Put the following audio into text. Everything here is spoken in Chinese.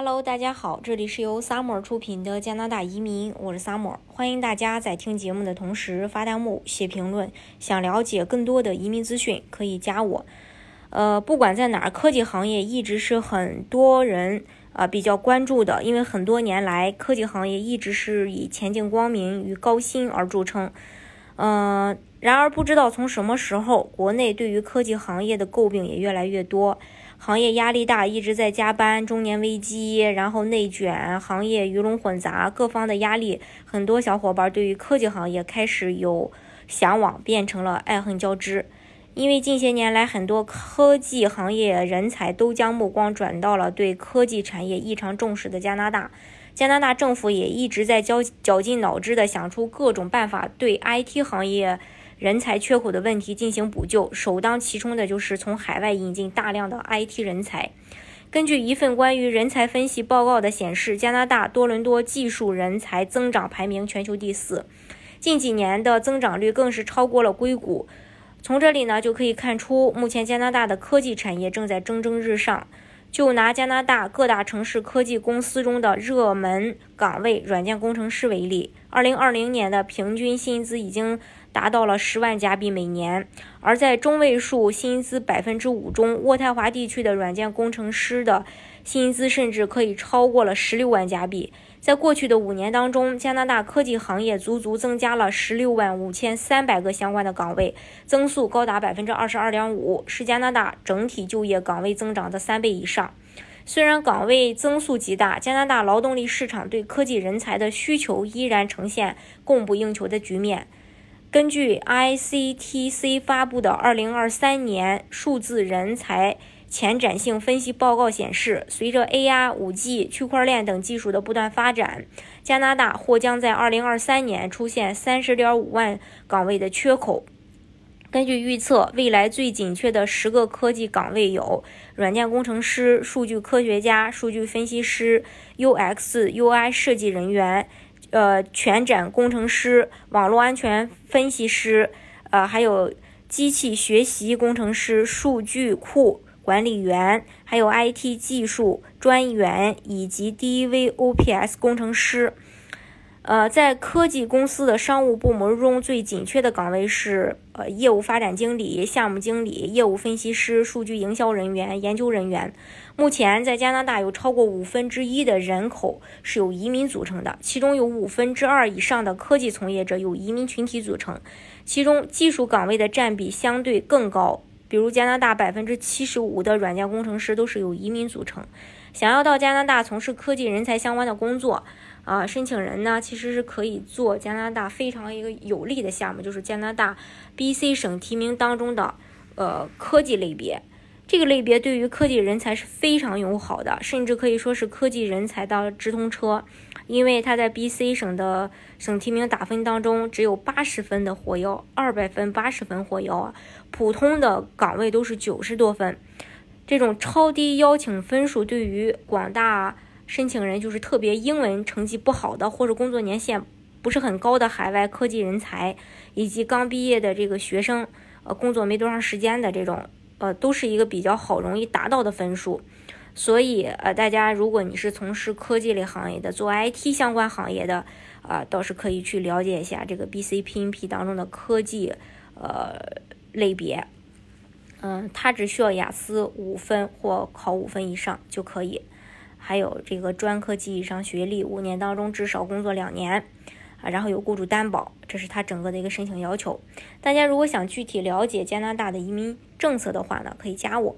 Hello，大家好，这里是由 Summer 出品的加拿大移民，我是 Summer，欢迎大家在听节目的同时发弹幕、写评论。想了解更多的移民资讯，可以加我。呃，不管在哪儿，科技行业一直是很多人啊比较关注的，因为很多年来，科技行业一直是以前景光明与高薪而著称。嗯，然而不知道从什么时候，国内对于科技行业的诟病也越来越多。行业压力大，一直在加班，中年危机，然后内卷，行业鱼龙混杂，各方的压力，很多小伙伴对于科技行业开始有向往，变成了爱恨交织。因为近些年来，很多科技行业人才都将目光转到了对科技产业异常重视的加拿大，加拿大政府也一直在绞绞尽脑汁的想出各种办法对 IT 行业。人才缺口的问题进行补救，首当其冲的就是从海外引进大量的 IT 人才。根据一份关于人才分析报告的显示，加拿大多伦多技术人才增长排名全球第四，近几年的增长率更是超过了硅谷。从这里呢就可以看出，目前加拿大的科技产业正在蒸蒸日上。就拿加拿大各大城市科技公司中的热门岗位软件工程师为例，二零二零年的平均薪资已经。达到了十万加币每年，而在中位数薪资百分之五中，渥太华地区的软件工程师的薪资甚至可以超过了十六万加币。在过去的五年当中，加拿大科技行业足足增加了十六万五千三百个相关的岗位，增速高达百分之二十二点五，是加拿大整体就业岗位增长的三倍以上。虽然岗位增速极大，加拿大劳动力市场对科技人才的需求依然呈现供不应求的局面。根据 ICTC 发布的2023年数字人才前瞻性分析报告显示，随着 AI、5G、区块链等技术的不断发展，加拿大或将在2023年出现30.5万岗位的缺口。根据预测，未来最紧缺的十个科技岗位有：软件工程师、数据科学家、数据分析师、UX/UI 设计人员。呃，全展工程师、网络安全分析师，呃，还有机器学习工程师、数据库管理员，还有 IT 技术专员以及 DevOps 工程师。呃，在科技公司的商务部门中最紧缺的岗位是呃业务发展经理、项目经理、业务分析师、数据营销人员、研究人员。目前在加拿大有超过五分之一的人口是由移民组成的，其中有五分之二以上的科技从业者由移民群体组成，其中技术岗位的占比相对更高，比如加拿大百分之七十五的软件工程师都是由移民组成。想要到加拿大从事科技人才相关的工作。啊，申请人呢，其实是可以做加拿大非常一个有利的项目，就是加拿大 BC 省提名当中的呃科技类别。这个类别对于科技人才是非常友好的，甚至可以说是科技人才的直通车，因为它在 BC 省的省提名打分当中只有八十分的火药，二百分八十分火药啊，普通的岗位都是九十多分，这种超低邀请分数对于广大。申请人就是特别英文成绩不好的，或者工作年限不是很高的海外科技人才，以及刚毕业的这个学生，呃，工作没多长时间的这种，呃，都是一个比较好容易达到的分数。所以，呃，大家如果你是从事科技类行业的，做 IT 相关行业的，啊，倒是可以去了解一下这个 BCPNP 当中的科技，呃，类别。嗯，它只需要雅思五分或考五分以上就可以。还有这个专科及以上学历，五年当中至少工作两年，啊，然后有雇主担保，这是他整个的一个申请要求。大家如果想具体了解加拿大的移民政策的话呢，可以加我。